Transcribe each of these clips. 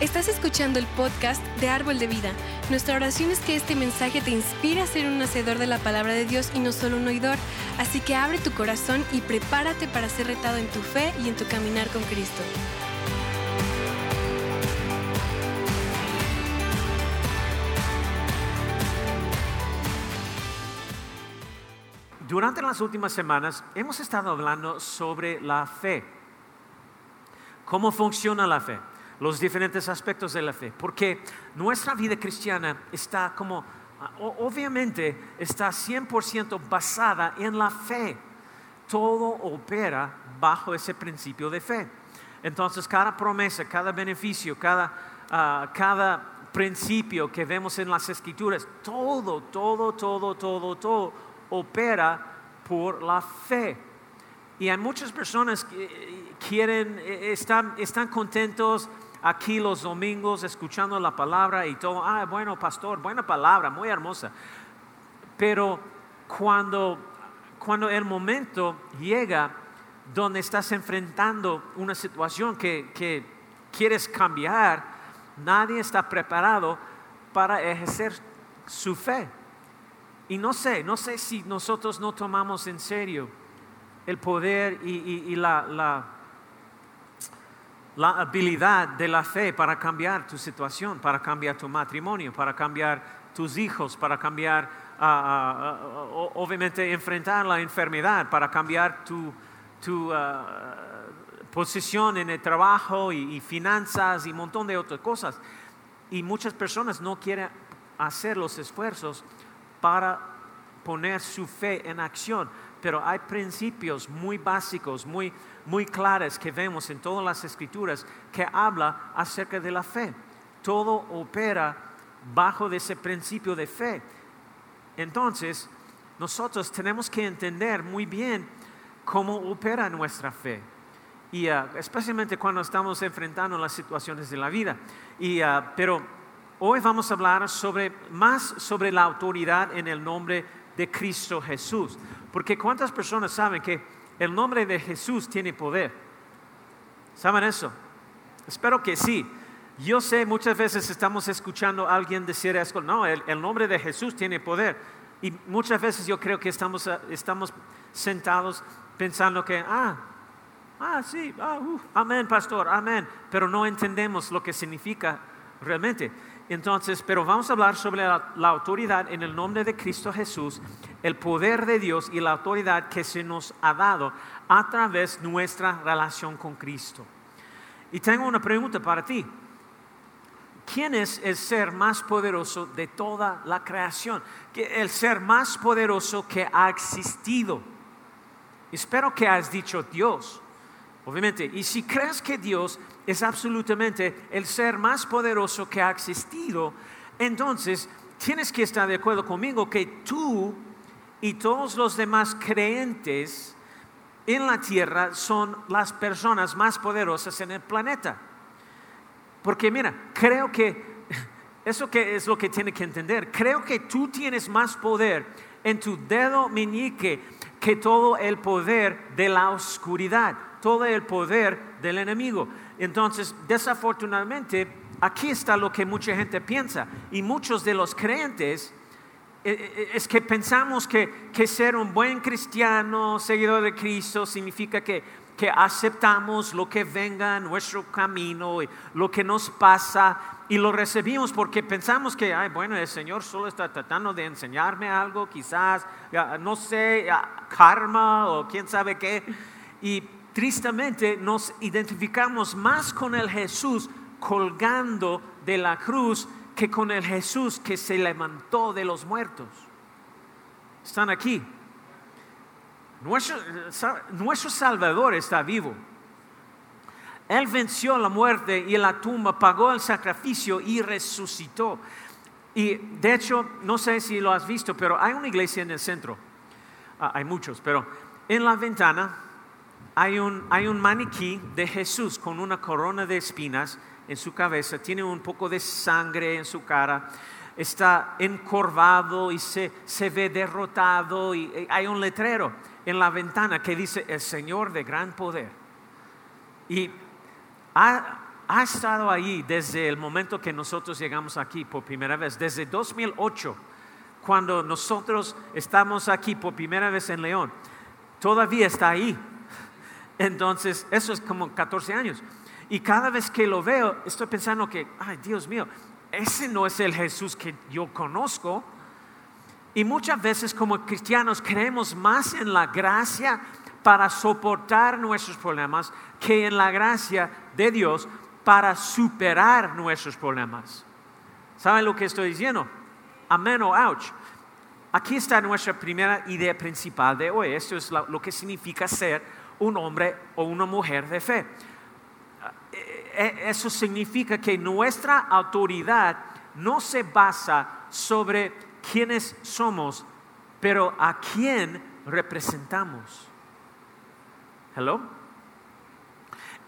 Estás escuchando el podcast de Árbol de Vida. Nuestra oración es que este mensaje te inspire a ser un hacedor de la palabra de Dios y no solo un oidor. Así que abre tu corazón y prepárate para ser retado en tu fe y en tu caminar con Cristo. Durante las últimas semanas hemos estado hablando sobre la fe. ¿Cómo funciona la fe? Los diferentes aspectos de la fe. Porque nuestra vida cristiana está como, obviamente, está 100% basada en la fe. Todo opera bajo ese principio de fe. Entonces, cada promesa, cada beneficio, cada, ah, cada principio que vemos en las escrituras, todo, todo, todo, todo, todo opera por la fe. Y hay muchas personas que eh, quieren, eh, están, están contentos aquí los domingos escuchando la palabra y todo. Ah, bueno, pastor, buena palabra, muy hermosa. Pero cuando, cuando el momento llega donde estás enfrentando una situación que, que quieres cambiar, nadie está preparado para ejercer su fe. Y no sé, no sé si nosotros no tomamos en serio el poder y, la, la, habilidad de la fe para cambiar tu situación, para cambiar tu matrimonio, para cambiar tus hijos, para cambiar, ah, obviamente, enfrentar la enfermedad, para cambiar tu, tu posición en el trabajo y, y finanzas y un montón de otras cosas. Y muchas personas no quieren hacer los esfuerzos para poner su fe en acción. Pero hay principios muy básicos, muy, muy claros que vemos en todas las escrituras que habla acerca de la fe. Todo opera bajo ese principio de fe. Entonces, nosotros tenemos que entender muy bien cómo opera nuestra fe. Y ah, especialmente cuando estamos enfrentando las situaciones de la vida. Y, ah, pero Hoy vamos a hablar sobre, más sobre la autoridad en el nombre de Cristo Jesús. Porque ¿cuántas personas saben que el nombre de Jesús tiene poder? ¿Saben eso? Espero que sí. Yo sé, muchas veces estamos escuchando a alguien decir eso, no, el, nombre de Jesús tiene poder. Y muchas veces yo creo que estamos, estamos sentados pensando que, ah, ah, sí, ah, amén, pastor, amén, pero no entendemos lo que significa realmente. Entonces, pero vamos a hablar sobre la, autoridad en el nombre de Cristo Jesús, el poder de Dios y la autoridad que se nos ha dado a través de nuestra relación con Cristo. Y tengo una pregunta para ti. ¿Quién es el ser más poderoso de toda la creación? El ser más poderoso que ha existido. Espero que has dicho Dios. Obviamente, y si crees que Dios es absolutamente el ser más poderoso que ha existido, entonces tienes que estar de acuerdo conmigo que tú y todos los demás creyentes en la tierra son las personas más poderosas en el planeta. Porque mira, creo que eso que es lo que tiene que entender. Creo que tú tienes más poder en tu dedo meñique que todo el poder de la oscuridad todo el poder del enemigo. Entonces, desafortunadamente, aquí está lo que mucha gente piensa. Y muchos de los creyentes eh, eh, es que pensamos que, que ser un buen cristiano, seguidor de Cristo, significa que, que aceptamos lo que venga en nuestro camino, y lo que nos pasa, y lo recibimos porque pensamos que, ay, bueno, el Señor solo está tratando de enseñarme algo, quizás, no sé, karma o quién sabe qué. Y tristemente nos identificamos más con el Jesús colgando de la cruz que con el Jesús que se levantó de los muertos. Están aquí. Nuestro, Salvador está vivo. Él venció la muerte y la tumba, pagó el sacrificio y resucitó. Y de hecho, no sé si lo has visto, pero hay una iglesia en el centro. Ah, hay muchos, pero en la ventana hay un, maniquí de Jesús con una corona de espinas en su cabeza, tiene un poco de sangre en su cara, está encorvado y se, se ve derrotado y hay un letrero en la ventana que dice el Señor de gran poder. Y ha estado ahí desde el momento que nosotros llegamos aquí por primera vez, desde 2008, cuando nosotros estamos aquí por primera vez en León. Todavía está ahí. Entonces, eso es como 14 años. Y cada vez que lo veo, estoy pensando que, ay Dios mío, ese no es el Jesús que yo conozco. Y muchas veces como cristianos creemos más en la gracia para soportar nuestros problemas que en la gracia de Dios para superar nuestros problemas. ¿Saben lo que estoy diciendo? Amén o ouch. Aquí está nuestra primera idea principal de hoy. Esto es lo que significa ser un hombre o una mujer de fe. Eh, eh, eso significa que nuestra autoridad no se basa sobre quiénes somos, pero a quién representamos. Hello?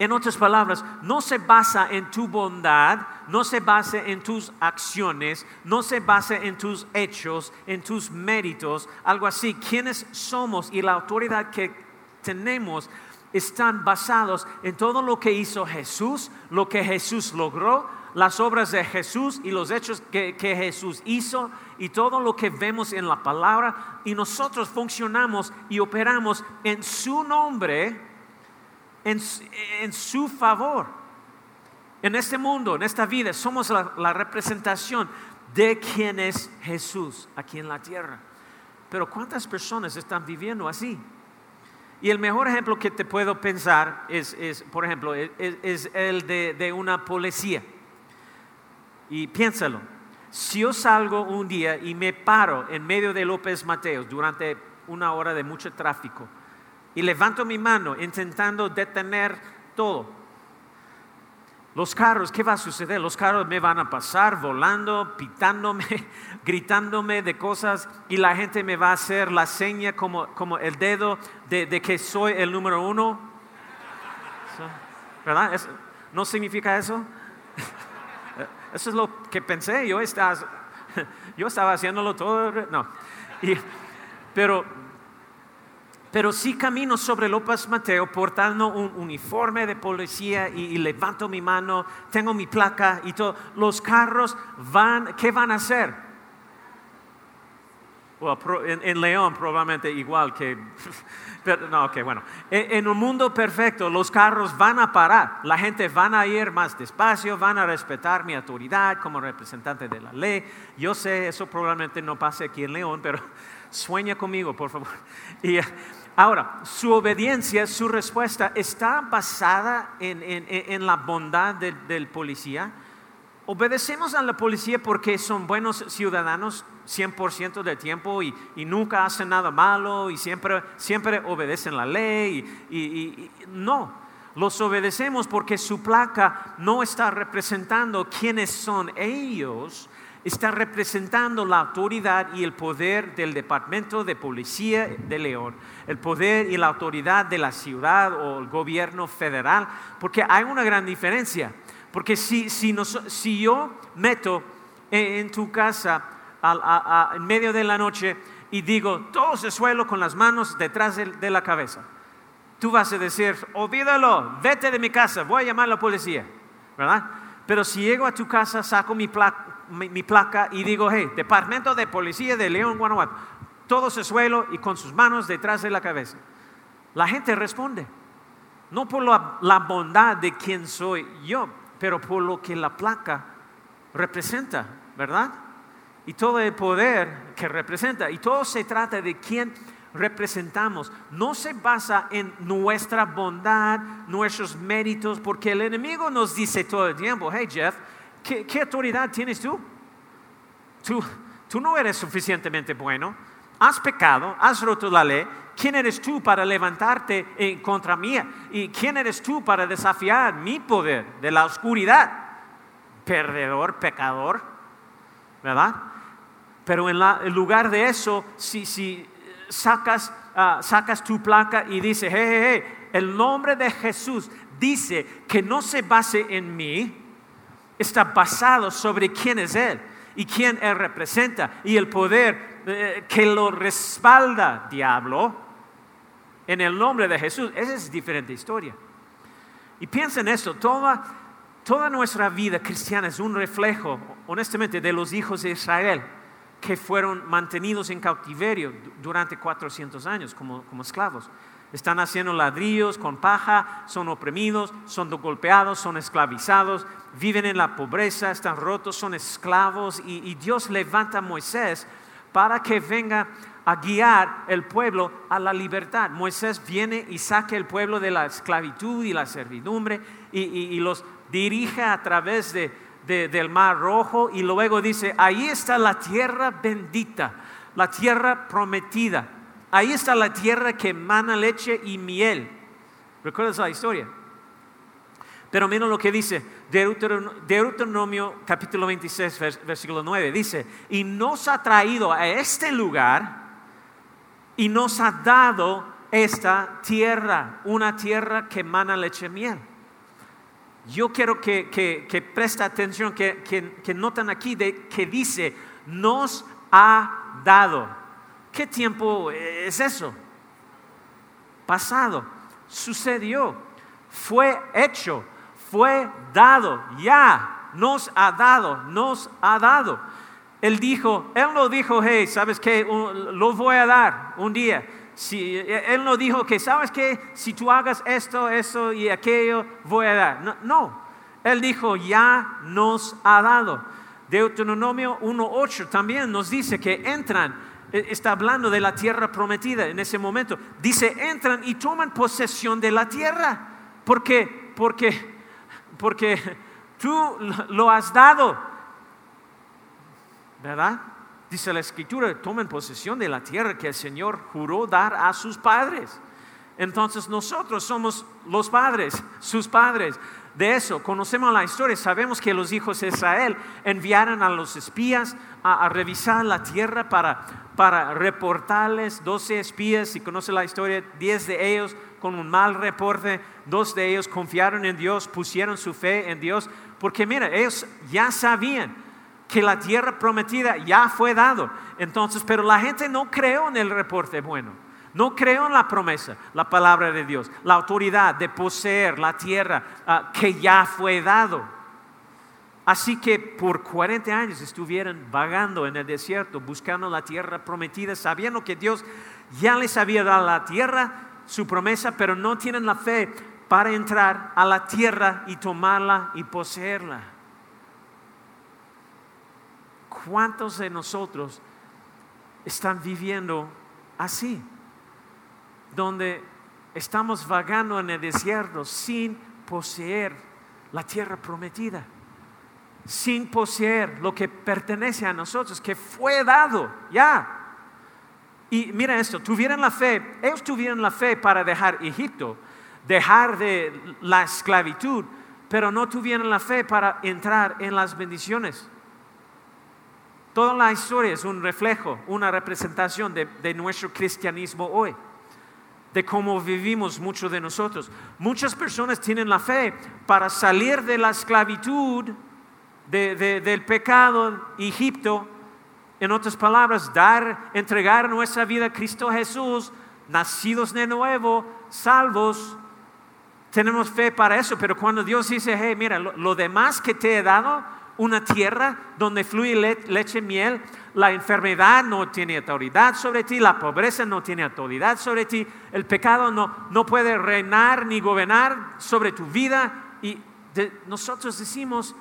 En otras palabras, no se basa en tu bondad, no se basa en tus acciones, no se basa en tus hechos, en tus méritos, algo así. Quienes somos y la autoridad que tenemos están basados en todo lo que hizo Jesús, lo que Jesús logró, las obras de Jesús y los hechos que, que, Jesús hizo y todo lo que vemos en la palabra. Y nosotros funcionamos y operamos en su nombre en, su favor. En este mundo, en esta vida, somos la, la representación de quien es Jesús aquí en la tierra. Pero ¿cuántas personas están viviendo así? Y el mejor ejemplo que te puedo pensar es, por ejemplo, es, el de, de, una policía. Y piénsalo, si yo salgo un día y me paro en medio de López Mateos durante una hora de mucho tráfico, y levanto mi mano intentando detener todo. Los carros, ¿qué va a suceder? Los carros me van a pasar volando, pitándome, gritándome de cosas y la gente me va a hacer la seña como, como el dedo de, que soy el número uno. ¿Verdad? ¿No significa eso? Eso es lo que pensé. Yo estaba, yo estaba haciéndolo todo. No. pero pero si camino sobre López Mateo portando un uniforme de policía y, levanto mi mano, tengo mi placa y todo. Los carros van, ¿qué van a hacer? en, León probablemente igual que... Pero, no, ok, bueno. En, en, un mundo perfecto los carros van a parar, la gente van a ir más despacio, van a respetar mi autoridad como representante de la ley. Yo sé, eso probablemente no pase aquí en León, pero sueña conmigo, por favor. Y, Ahora, su obediencia, su respuesta está basada en, la bondad del, policía. Obedecemos a la policía porque son buenos ciudadanos 100% del tiempo y, nunca hacen nada malo y siempre, siempre obedecen la ley. y, no, los obedecemos porque su placa no está representando quiénes son ellos, está representando la autoridad y el poder del Departamento de Policía de León, el poder y la autoridad de la ciudad o el gobierno federal, porque hay una gran diferencia. Porque si, si, yo meto en, tu casa en medio de la noche y digo, todo se suelo con las manos detrás de, de la cabeza, tú vas a decir, olvídalo, vete de mi casa, voy a llamar a la policía, ¿verdad? Pero si llego a tu casa, saco mi, placa, mi, placa y digo, hey, Departamento de Policía de León, Guanajuato, todo se suelo y con sus manos detrás de la cabeza. La gente responde, no por la, la bondad de quien soy yo, pero por lo que la placa representa, ¿verdad? Y todo el poder que representa. Y todo se trata de quién representamos. No se basa en nuestra bondad, nuestros méritos, porque el enemigo nos dice todo el tiempo, hey Jeff, ¿Qué, autoridad tienes tú? tú? Tú no eres suficientemente bueno, has pecado, has roto la ley. ¿Quién eres tú para levantarte en contra mía? ¿Y quién eres tú para desafiar mi poder de la oscuridad? Perdedor, pecador, ¿verdad? Pero en, lugar de eso, si, si sacas, ah, sacas tu placa y dices, hey, hey, hey, el nombre de Jesús dice que no se base en mí, está basado sobre quién es Él y quién Él representa y el poder eh, que lo respalda, diablo, en el nombre de Jesús. Esa es diferente historia. Y piensa en esto, toda, toda nuestra vida cristiana es un reflejo, honestamente, de los hijos de Israel que fueron mantenidos en cautiverio durante 400 años como, como esclavos. Están haciendo ladrillos con paja, son oprimidos, son golpeados, son esclavizados, viven en la pobreza, están rotos, son esclavos y, Dios levanta a Moisés para que venga a guiar el pueblo a la libertad. Moisés viene y saca el pueblo de la esclavitud y la servidumbre y, los dirige a través de, del mar rojo y luego dice, ahí está la tierra bendita, la tierra prometida, ahí está la tierra que emana leche y miel. ¿Recuerdas la historia? Pero mira lo que dice Deuteronomio, capítulo 26, versículo 9. Dice, y nos ha traído a este lugar y nos ha dado esta tierra, una tierra que emana leche y miel. Yo quiero que, que, preste atención, que, que, notan aquí de, que dice, nos ha dado. ¿Qué tiempo es eso? Pasado. Sucedió. Fue hecho. Fue dado. Ya. Nos ha dado. Nos ha dado. Él dijo, Él no dijo, hey, ¿sabes qué? Lo voy a dar un día. Si, él no dijo que, ¿sabes qué? Si tú hagas esto, eso y aquello, voy a dar. No. Él dijo, ya nos ha dado. Deuteronomio 1.8 también nos dice que entran, está hablando de la tierra prometida en ese momento. Dice, entran y toman posesión de la tierra. ¿Por qué? Porque, porque tú lo has dado. ¿Verdad? Dice la escritura, tomen posesión de la tierra que el Señor juró dar a sus padres. Entonces nosotros somos los padres, sus padres. De eso conocemos la historia, sabemos que los hijos de Israel enviaron a los espías a, revisar la tierra para, para reportarles 12 espías, si conoce la historia, 10 de ellos con un mal reporte, dos de ellos confiaron en Dios, pusieron su fe en Dios, porque mira, ellos ya sabían que la tierra prometida ya fue dado. Entonces, pero la gente no creó en el reporte bueno. No creó en la promesa, la palabra de Dios, la autoridad de poseer la tierra ah, que ya fue dado. Así que por 40 años estuvieron vagando en el desierto, buscando la tierra prometida, sabiendo que Dios ya les había dado la tierra, su promesa, pero no tienen la fe para entrar a la tierra y tomarla y poseerla. ¿Cuántos de nosotros están viviendo así? Donde estamos vagando en el desierto sin poseer la tierra prometida, sin poseer lo que pertenece a nosotros, que fue dado ya. Y mira esto, tuvieron la fe, ellos tuvieron la fe para dejar Egipto, dejar de la esclavitud, pero no tuvieron la fe para entrar en las bendiciones. Toda la historia es un reflejo, una representación de, nuestro cristianismo hoy, de cómo vivimos muchos de nosotros. Muchas personas tienen la fe para salir de la esclavitud, del pecado, Egipto, en otras palabras, dar, entregar nuestra vida a Cristo Jesús, nacidos de nuevo, salvos. Tenemos fe para eso, pero cuando Dios dice, hey, mira, lo demás que te he dado, una tierra donde fluye leche y miel, la enfermedad no tiene autoridad sobre ti, la pobreza no tiene autoridad sobre ti, el pecado no, no puede reinar ni gobernar sobre tu vida. Y nosotros decimos,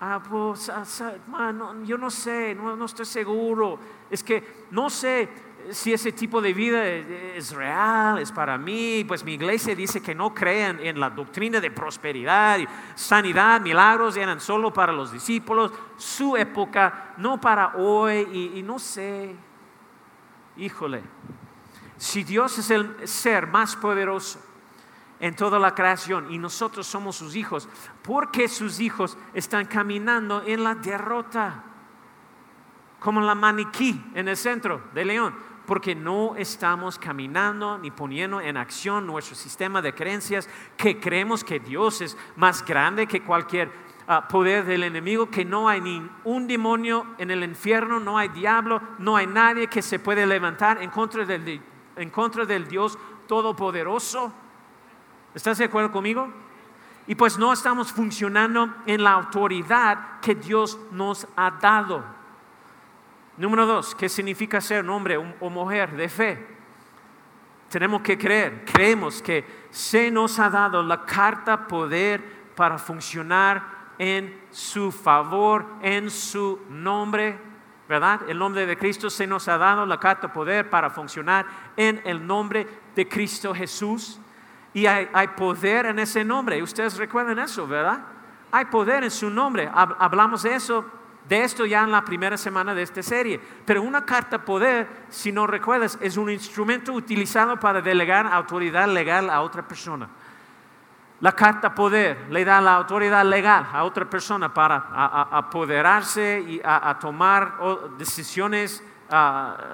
ah, pues, ah, yo no sé, no, no estoy seguro, es que no sé, si ese tipo de vida es real, es para mí, pues mi iglesia dice que no crean en la doctrina de prosperidad, sanidad, milagros eran solo para los discípulos, su época, no para hoy, y, no sé, híjole, si Dios es el ser más poderoso en toda la creación y nosotros somos sus hijos, ¿por qué sus hijos están caminando en la derrota? Como la maniquí en el centro de León porque no estamos caminando ni poniendo en acción nuestro sistema de creencias que creemos que Dios es más grande que cualquier ah, poder del enemigo, que no hay ni un demonio en el infierno, no hay diablo, no hay nadie que se puede levantar en contra del, en contra del Dios Todopoderoso. ¿Estás de acuerdo conmigo? Y pues no estamos funcionando en la autoridad que Dios nos ha dado. Número dos, ¿qué significa ser hombre o mujer de fe? Tenemos que creer, creemos que se nos ha dado la carta poder para funcionar en su favor, en su nombre, ¿verdad? El nombre de Cristo se nos ha dado la carta poder para funcionar en el nombre de Cristo Jesús. Y hay, poder en ese nombre. Ustedes recuerdan eso, ¿verdad? Hay poder en su nombre. Hablamos de eso, de esto ya en la primera semana de esta serie. Pero una carta poder, si no recuerdas, es un instrumento utilizado para delegar autoridad legal a otra persona. La carta poder le da la autoridad legal a otra persona para apoderarse y a, tomar decisiones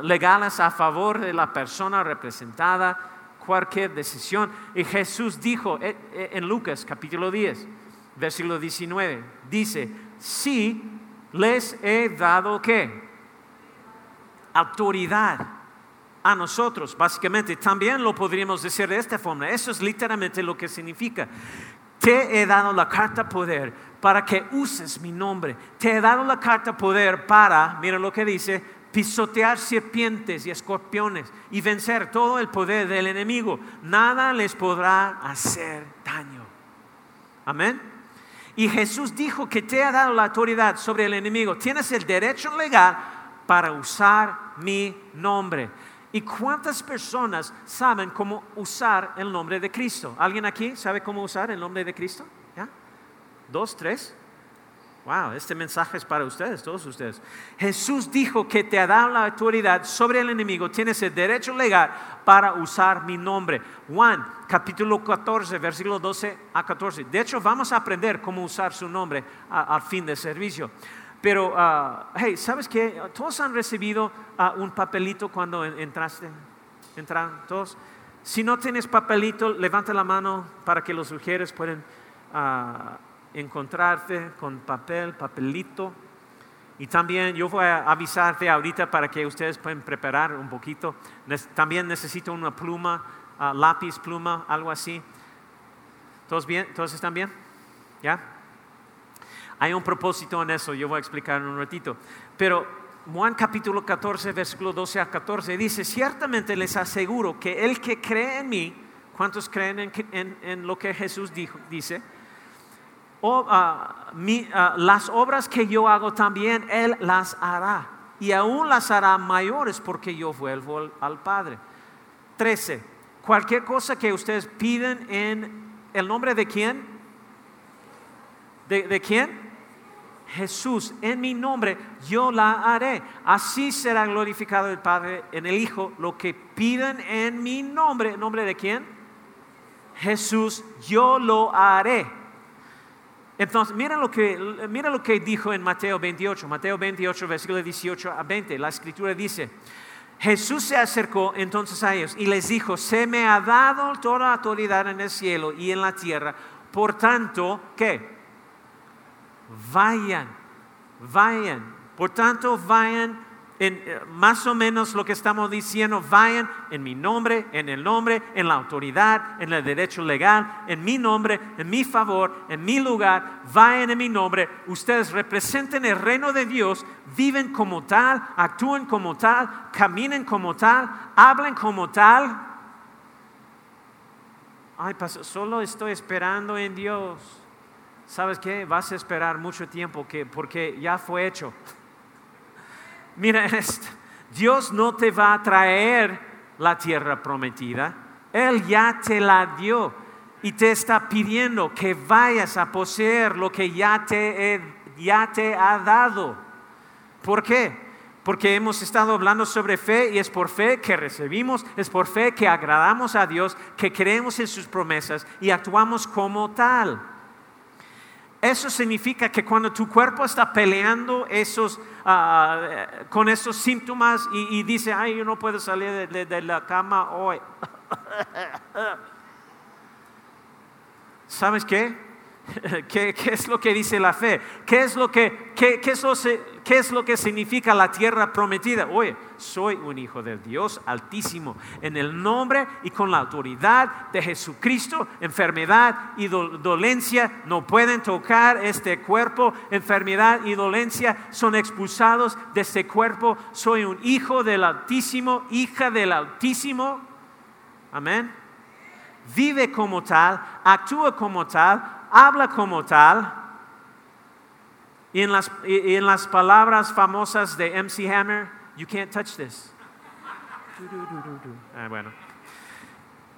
legales a favor de la persona representada cualquier decisión. Y Jesús dijo eh, eh, en Lucas capítulo 10, versículo 19, dice, sí les he dado qué? Autoridad a nosotros, básicamente. También lo podríamos decir de esta forma. Eso es literalmente lo que significa. Te he dado la carta poder para que uses mi nombre. Te he dado la carta poder para, mira lo que dice, pisotear serpientes y escorpiones y vencer todo el poder del enemigo. Nada les podrá hacer daño. Amén. Y Jesús dijo que te ha dado la autoridad sobre el enemigo. Tienes el derecho legal para usar mi nombre. ¿Y cuántas personas saben cómo usar el nombre de Cristo? ¿Alguien aquí sabe cómo usar el nombre de Cristo? ¿Ya? ¿Dos, tres? Wow, este mensaje es para ustedes, todos ustedes. Jesús dijo que te ha dado la autoridad sobre el enemigo, tienes el derecho legal para usar mi nombre. Juan, capítulo 14, versículo 12 a 14. De hecho, vamos a aprender cómo usar su nombre al fin del servicio. Pero, ah, hey, ¿sabes qué? Todos han recibido ah, un papelito cuando entraste. ¿Entraron todos? Si no tienes papelito, levanta la mano para que los sugieres pueden... Ah, encontrarte con papel, papelito. Y también yo voy a avisarte ahorita para que ustedes puedan preparar un poquito. También necesito una pluma, ah, lápiz, pluma, algo así. ¿Todos bien? ¿Todos están bien? ¿Ya? Hay un propósito en eso, yo voy a explicar en un ratito. Pero Juan capítulo 14, versículo 12 a 14 dice, ciertamente les aseguro que el que cree en mí, ¿cuántos creen en, en lo que Jesús dijo, dice? Ah, ah, las obras que yo hago también Él las hará. Y aún las hará mayores porque yo vuelvo al Padre. 13. Cualquier cosa que ustedes piden en el nombre de quién? ¿De, de quién? Jesús, en mi nombre yo la haré. Así será glorificado el Padre en el Hijo. Lo que piden en mi nombre, ¿en nombre de quién? Jesús, yo lo haré. Entonces, mira lo, que, lo que dijo en Mateo 28, Mateo 28, versículo 18 a 20. La escritura dice, Jesús se acercó entonces a ellos y les dijo, se me ha dado toda autoridad en el cielo y en la tierra. Por tanto, ¿qué? Vayan, vayan. Por tanto, vayan eh, más o menos lo que estamos diciendo, vayan en mi nombre, en el nombre, en la autoridad, en el derecho legal, en mi nombre, en mi favor, en mi lugar, vayan en mi nombre, ustedes representen el reino de Dios, viven como tal, actúen como tal, caminen como tal, hablen como tal. Ay, solo estoy esperando en Dios. ¿Sabes qué? Vas a esperar mucho tiempo que, porque ya fue hecho. Mira esto, Dios no te va a traer la tierra prometida, Él ya te la dio y te está pidiendo que vayas a poseer lo que ya te, ya te ha dado. ¿Por qué? Porque hemos estado hablando sobre fe y es por fe que recibimos, es por fe que agradamos a Dios, que creemos en sus promesas y actuamos como tal. Eso significa que cuando tu cuerpo está peleando esos, ah, con esos síntomas y, dice, ay, yo no puedo salir de, la cama hoy. ¿Sabes qué? ¿Qué, es lo que dice la fe? ¿Qué es lo que, qué, es lo, qué es lo que significa la tierra prometida? Oye, soy un hijo del Dios altísimo. En el nombre y con la autoridad de Jesucristo, enfermedad y dolencia no pueden tocar este cuerpo. Enfermedad y dolencia son expulsados de este cuerpo. Soy un hijo del Altísimo, hija del Altísimo. Amén. Vive como tal, actúa como tal, habla como tal. Y en las, en las palabras famosas de MC Hammer, you can't touch this. Ah, bueno.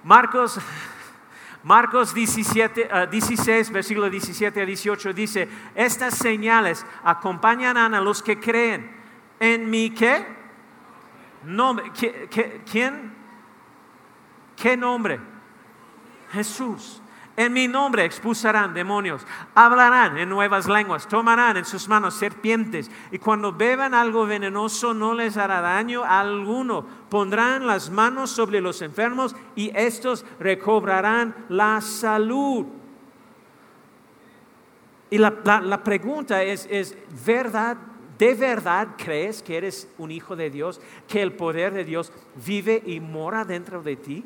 Marcos, Marcos 17, 16, versículo 17 a 18 dice, estas señales acompañarán a los que creen en mi qué? Nombre. ¿Quién? ¿Qué nombre? Jesús. En mi nombre expulsarán demonios, hablarán en nuevas lenguas, tomarán en sus manos serpientes y cuando beban algo venenoso no les hará daño alguno. Pondrán las manos sobre los enfermos y estos recobrarán la salud. Y la, pregunta es, ¿es verdad? ¿De verdad crees que eres un hijo de Dios? ¿Que el poder de Dios vive y mora dentro de ti?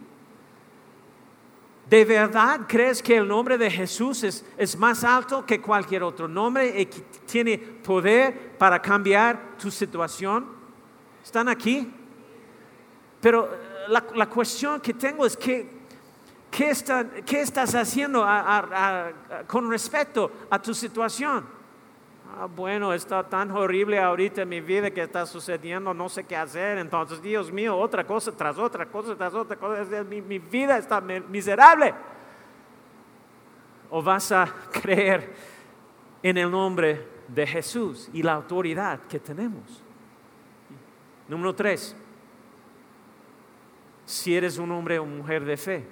¿De verdad crees que el nombre de Jesús es, más alto que cualquier otro nombre y que tiene poder para cambiar tu situación? ¿Están aquí? Pero eh, la, cuestión que tengo es que, ¿qué, estás haciendo con respecto a tu situación? Ah, bueno, está tan horrible ahorita en mi vida que está sucediendo, no sé qué hacer. Entonces, Dios mío, otra cosa tras otra cosa tras otra cosa. Mi, mi vida está miserable. O vas a creer en el nombre de Jesús y la autoridad que tenemos. Número tres, si eres un hombre o mujer de fe,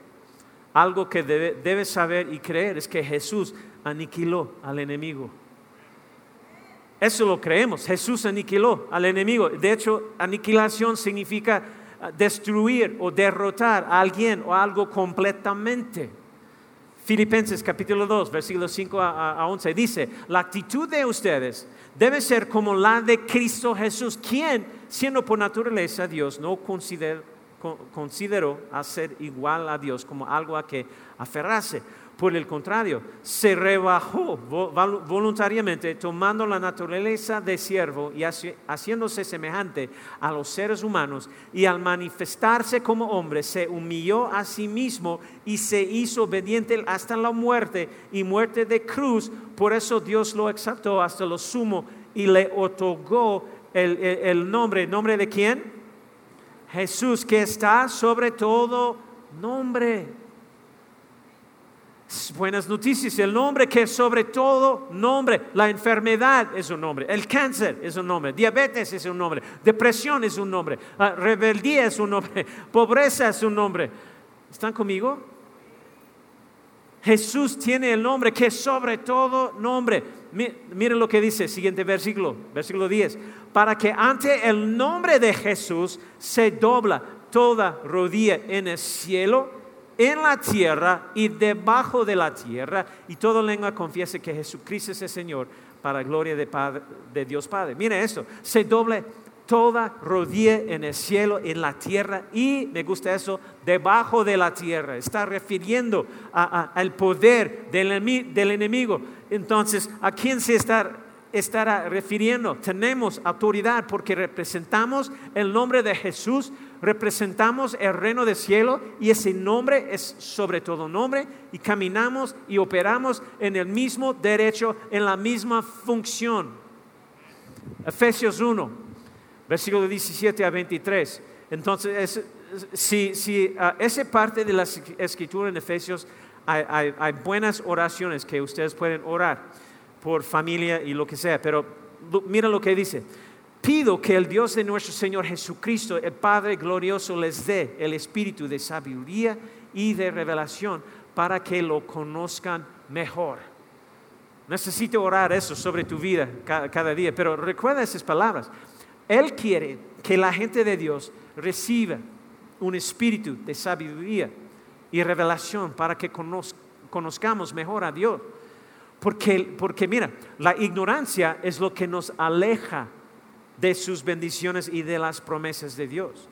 algo que debes saber y creer es que Jesús aniquiló al enemigo eso lo creemos. Jesús aniquiló al enemigo. De hecho, aniquilación significa ah, destruir o derrotar a alguien o algo completamente. Filipenses capítulo 2, versículos 5 a 11 dice, la actitud de ustedes debe ser como la de Cristo Jesús, quien, siendo por naturaleza Dios, no consideró, consideró a ser igual a Dios como algo a que aferrarse por el contrario, se rebajó voluntariamente tomando la naturaleza de siervo y haciéndose semejante a los seres humanos y al manifestarse como hombre se humilló a sí mismo y se hizo obediente hasta la muerte y muerte de cruz. Por eso Dios lo exaltó hasta lo sumo y le otorgó el, el nombre. ¿Nombre de quién? Jesús, que está sobre todo nombre buenas noticias. El nombre que sobre todo nombre. La enfermedad es un nombre. El cáncer es un nombre. Diabetes es un nombre. Depresión es un nombre. Ah, rebeldía es un nombre. Pobreza es un nombre. ¿Están conmigo? Jesús tiene el nombre que sobre todo nombre. Miren lo que dice, siguiente versículo, versículo 10. Para que ante el nombre de Jesús se dobla toda rodilla en el cielo en la tierra y debajo de la tierra, y toda lengua confiese que Jesucristo es el Señor, para gloria de, Dios Padre. Mire esto, se doble toda rodilla en el cielo, en la tierra y, me gusta eso, debajo de la tierra. Está refiriendo al poder del, del, enemigo. Entonces, ¿a quién se está, estará refiriendo? Tenemos autoridad porque representamos el nombre de Jesús representamos el reino del cielo y ese nombre es sobre todo nombre y caminamos y operamos en el mismo derecho, en la misma función. Efesios 1, versículo 17 a 23. Entonces, si, si uh, esa parte de la escritura en Efesios, hay, hay buenas oraciones que ustedes pueden orar por familia y lo que sea, pero mira lo que dice pido que el Dios de nuestro Señor Jesucristo, el Padre glorioso, les dé el espíritu de sabiduría y de revelación para que lo conozcan mejor. Necesito orar eso sobre tu vida cada, día, pero recuerda esas palabras. Él quiere que la gente de Dios reciba un espíritu de sabiduría y revelación para que conozcamos mejor a Dios. Porque, porque mira, la ignorancia es lo que nos aleja de sus bendiciones y de las promesas de Dios.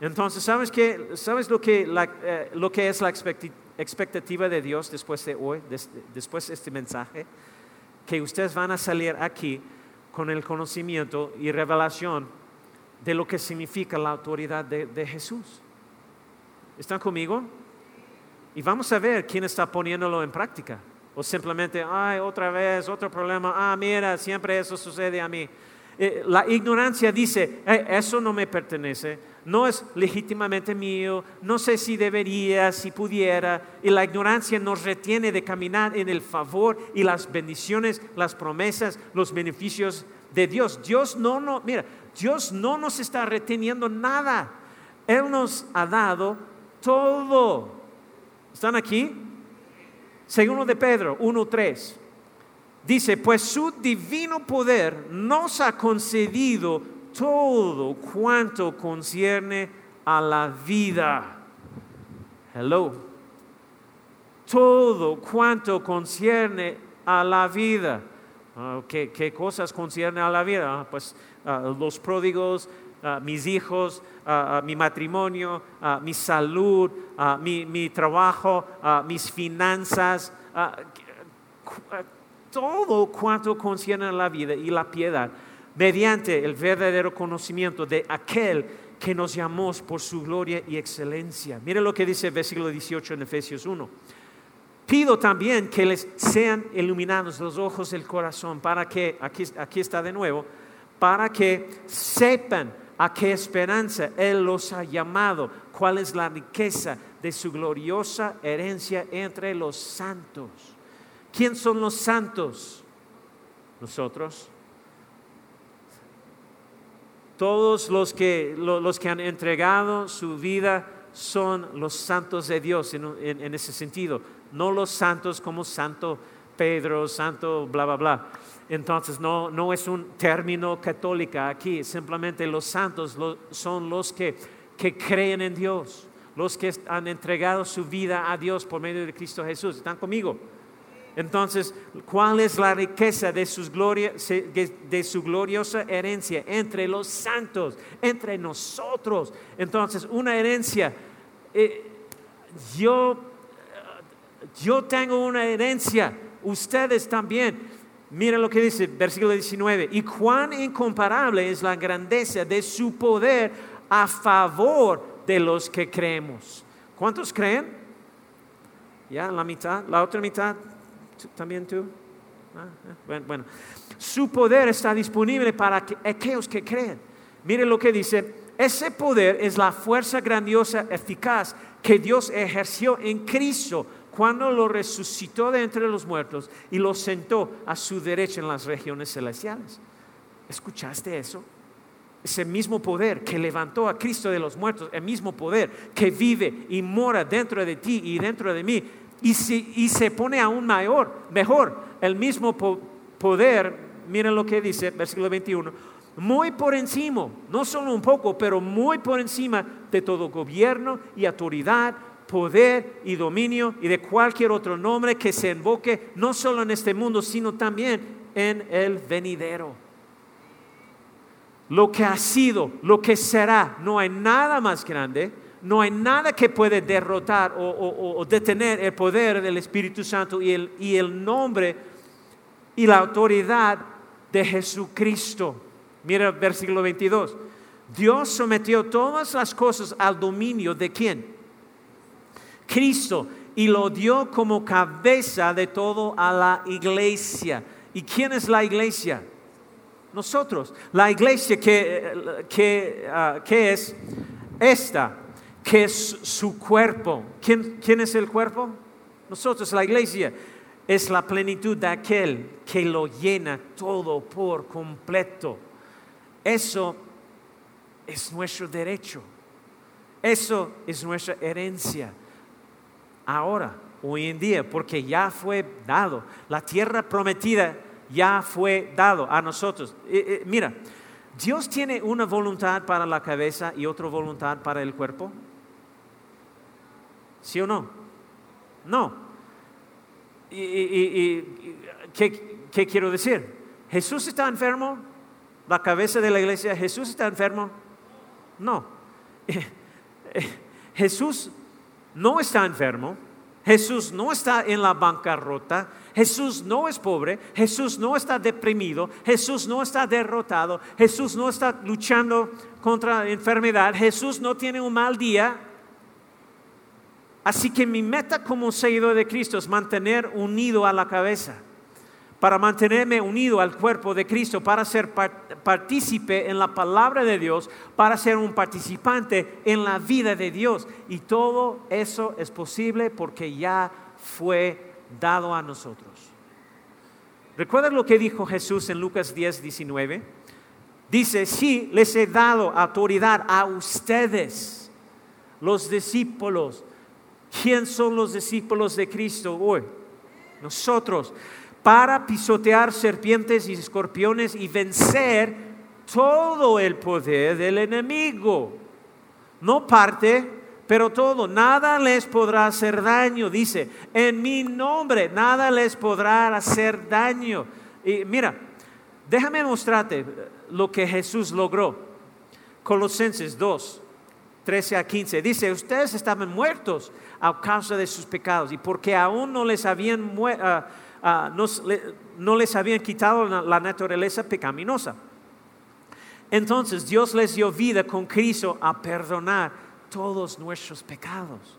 Entonces, ¿sabes, qué? ¿sabes lo, que eh, lo que es la expectativa de Dios después de hoy, después de este mensaje? Que ustedes van a salir aquí con el conocimiento y revelación de lo que significa la autoridad de, de Jesús. ¿Están conmigo? Y vamos a ver quién está poniéndolo en práctica. O simplemente, ay, otra vez, otro problema, ah, mira, siempre eso sucede a mí. Eh, la ignorancia dice, eh, eso no me pertenece, no es legítimamente mío, no sé si debería, si pudiera. Y la ignorancia nos retiene de caminar en el favor y las bendiciones, las promesas, los beneficios de Dios. Dios no, no, mira, Dios no nos está reteniendo nada. Él nos ha dado todo. ¿Están aquí? Segundo de Pedro 1.3. Dice, pues su divino poder nos ha concedido todo cuanto concierne a la vida. Hello. Todo cuanto concierne a la vida. Ah, ¿qué, cosas concierne a la vida? Ah, pues ah, los pródigos, mis hijos, mi matrimonio, mi salud, mi, mi, trabajo, mis finanzas, todo cuanto concierne a la vida y la piedad, mediante el verdadero conocimiento de aquel que nos llamó por su gloria y excelencia. Mire lo que dice el versículo 18 en Efesios 1. Pido también que les sean iluminados los ojos del corazón para que, aquí, aquí está de nuevo, para que sepan a qué esperanza Él los ha llamado, cuál es la riqueza de su gloriosa herencia entre los santos. ¿Quién son los santos? Nosotros. Todos los que, los que han entregado su vida son los santos de Dios en, ese sentido, no los santos como Santo Pedro, Santo, bla, bla, bla entonces no, no es un término católico aquí, simplemente los santos son los que, que creen en Dios, los que han entregado su vida a Dios por medio de Cristo Jesús. ¿Están conmigo? Entonces, ¿cuál es la riqueza de, sus gloria, de su gloriosa herencia entre los santos, entre nosotros? Entonces, una herencia, eh, yo, yo tengo una herencia, ustedes también. Mira lo que dice, versículo 19. Y cuán incomparable es la grandeza de su poder a favor de los que creemos. ¿Cuántos creen? ¿Ya? ¿La mitad? ¿La otra mitad? ¿También tú? Ah, eh, bueno, su poder está disponible para aquellos que creen. Mire lo que dice. Ese poder es la fuerza grandiosa, eficaz que Dios ejerció en Cristo cuando lo resucitó de entre los muertos y lo sentó a su derecha en las regiones celestiales. ¿Escuchaste eso? Ese mismo poder que levantó a Cristo de los muertos, el mismo poder que vive y mora dentro de ti y dentro de mí, y, y se pone aún mayor, mejor, el mismo poder, miren lo que dice, versículo 21, muy por encima, no solo un poco, pero muy por encima de todo gobierno y autoridad poder y dominio y de cualquier otro nombre que se invoque no solo en este mundo, sino también en el venidero. Lo que ha sido, lo que será, no hay nada más grande, no hay nada que puede derrotar o, detener el poder del Espíritu Santo y el, nombre y la autoridad de Jesucristo. Mira el versículo 22. Dios sometió todas las cosas al dominio de quién? Cristo y lo dio como cabeza de todo a la iglesia. ¿Y quién es la iglesia? Nosotros. La iglesia que, que, ah, es esta, que es su cuerpo. ¿Quién, ¿Quién es el cuerpo? Nosotros, la iglesia es la plenitud de aquel que lo llena todo por completo. Eso es nuestro derecho. Eso es nuestra herencia ahora, hoy en día, porque ya fue dado. La tierra prometida ya fue dado a nosotros. Eh, eh, mira, Dios tiene una voluntad para la cabeza y otra voluntad para el cuerpo. ¿Sí o no? No. y, ¿qué, ¿qué quiero decir? ¿Jesús está enfermo? ¿La cabeza de la iglesia, Jesús está enfermo? No. Jesús no está enfermo. Jesús no está en la bancarrota. Jesús no es pobre. Jesús no está deprimido. Jesús no está derrotado. Jesús no está luchando contra la enfermedad. Jesús no tiene un mal día. Así que mi meta como seguidor de Cristo es mantener unido a la cabeza, para mantenerme unido al cuerpo de Cristo, para ser partícipe en la palabra de Dios, para ser un participante en la vida de Dios. Y todo eso es posible porque ya fue dado a nosotros. ¿Recuerdan lo que dijo Jesús en Lucas 10, 19? Dice, sí, les he dado autoridad a ustedes, los discípulos ¿Quién son los discípulos de Cristo hoy? Nosotros, para pisotear serpientes y escorpiones y vencer todo el poder del enemigo. No parte, pero todo. Nada les podrá hacer daño, dice. En mi nombre, nada les podrá hacer daño. Y mira, déjame mostrarte lo que Jesús logró. Colosenses 2, 13 a 15. Dice, ustedes estaban muertos a causa de sus pecados y porque aún no les habían, ah, no, les habían quitado la, naturaleza pecaminosa. Entonces Dios les dio vida con Cristo a perdonar todos nuestros pecados,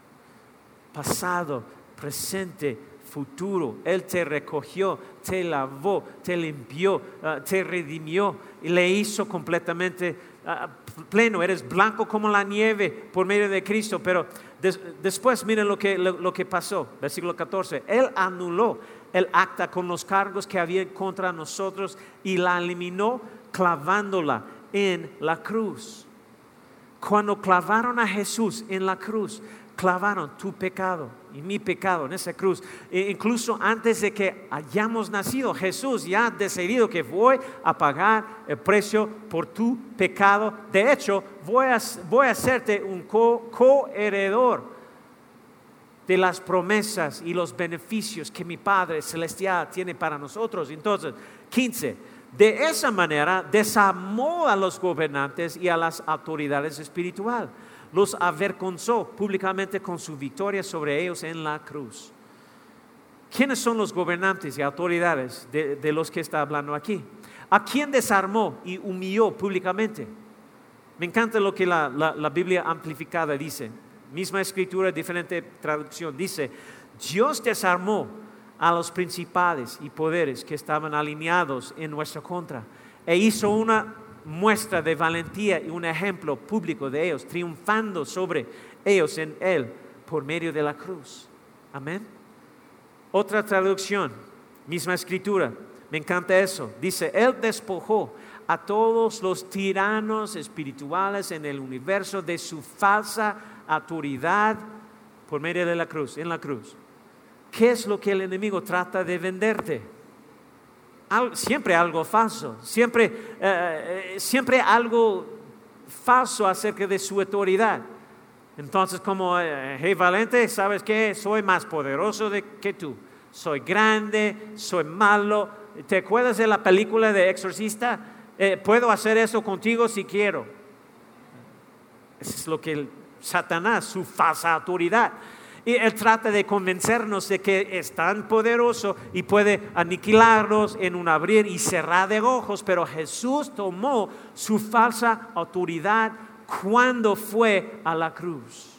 pasado, presente, futuro. Él te recogió, te lavó, te limpió, ah, te redimió y le hizo completamente pleno. Eres blanco como la nieve por medio de Cristo, pero después miren lo que, lo, que pasó, versículo 14. Él anuló el acta con los cargos que había contra nosotros y la eliminó clavándola en la cruz. Cuando clavaron a Jesús en la cruz, clavaron tu pecado y mi pecado en esa cruz. E incluso antes de que hayamos nacido, Jesús ya ha decidido que voy a pagar el precio por tu pecado. De hecho, voy a, voy a hacerte un coheredor de las promesas y los beneficios que mi Padre Celestial tiene para nosotros. Entonces, 15. De esa manera desarmó a los gobernantes y a las autoridades espirituales los avergonzó públicamente con su victoria sobre ellos en la cruz. ¿Quiénes son los gobernantes y autoridades de, los que está hablando aquí? ¿A quién desarmó y humilló públicamente? Me encanta lo que la, Biblia amplificada dice. Misma escritura, diferente traducción. Dice, Dios desarmó a los principales y poderes que estaban alineados en nuestra contra e hizo una muestra de valentía y un ejemplo público de ellos, triunfando sobre ellos en Él por medio de la cruz. Amén. Otra traducción, misma escritura, me encanta eso. Dice, Él despojó a todos los tiranos espirituales en el universo de su falsa autoridad por medio de la cruz, en la cruz. ¿Qué es lo que el enemigo trata de venderte? Siempre algo falso, siempre, eh, eh, siempre algo falso acerca de su autoridad. Entonces, como, eh, hey Valente, ¿sabes qué? Soy más poderoso de, que tú. Soy grande, soy malo. ¿Te acuerdas de la película de Exorcista? puedo hacer eso contigo si quiero. Eso es lo que Satanás, su falsa autoridad. Y Él trata de convencernos de que es tan poderoso y puede aniquilarnos en un abrir y cerrar de ojos, pero Jesús tomó su falsa autoridad cuando fue a la cruz.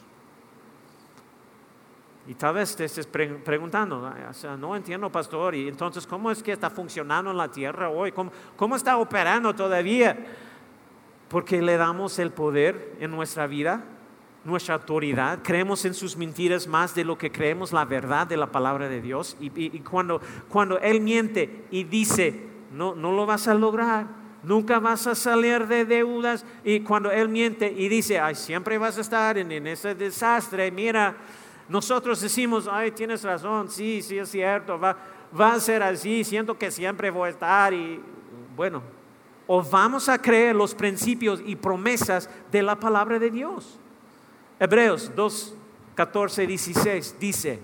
Y tal vez te estés preguntando, no entiendo, pastor, y entonces, ¿cómo es que está funcionando en la tierra hoy? ¿Cómo, ¿Cómo, está operando todavía? Porque le damos el poder en nuestra vida nuestra autoridad, creemos en sus mentiras más de lo que creemos la verdad de la palabra de Dios. Y, cuando, cuando Él miente y dice, no, no lo vas a lograr, nunca vas a salir de deudas, y cuando Él miente y dice, ay, siempre vas a estar en, en ese desastre, mira, nosotros decimos, ay, tienes razón, sí, sí es cierto, va, va a ser así, siento que siempre voy a estar y bueno, o vamos a creer los principios y promesas de la palabra de Dios. Hebreos 2, 14 16 dice,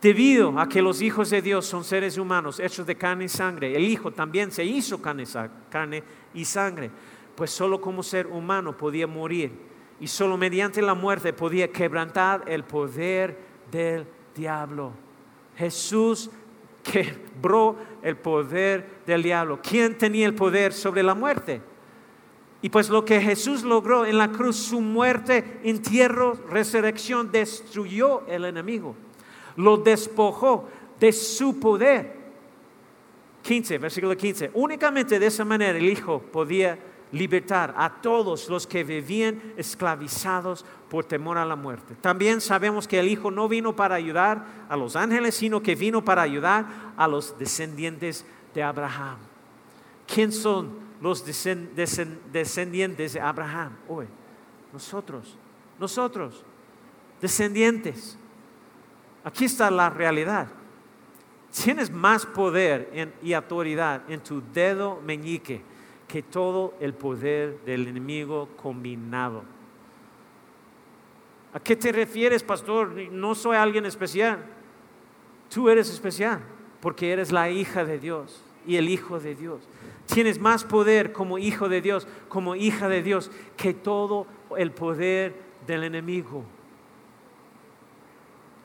Debido a que los hijos de Dios son seres humanos hechos de carne y sangre, el Hijo también se hizo carne y sangre, pues solo como ser humano podía morir y solo mediante la muerte podía quebrantar el poder del diablo. Jesús quebró el poder del diablo. ¿Quién tenía el poder sobre la muerte? Y pues lo que Jesús logró en la cruz, su muerte, entierro, resurrección, destruyó el enemigo. Lo despojó de su poder. 15, versículo 15. Únicamente de esa manera el Hijo podía libertar a todos los que vivían esclavizados por temor a la muerte. También sabemos que el Hijo no vino para ayudar a los ángeles, sino que vino para ayudar a los descendientes de Abraham. ¿Quién son los descendientes de Abraham hoy. Nosotros, nosotros, descendientes. Aquí está la realidad. Tienes más poder y autoridad en tu dedo meñique que todo el poder del enemigo combinado. ¿A qué te refieres, pastor? No soy alguien especial. Tú eres especial porque eres la hija de Dios y el hijo de Dios. Tienes más poder como hijo de Dios, como hija de Dios, que todo el poder del enemigo.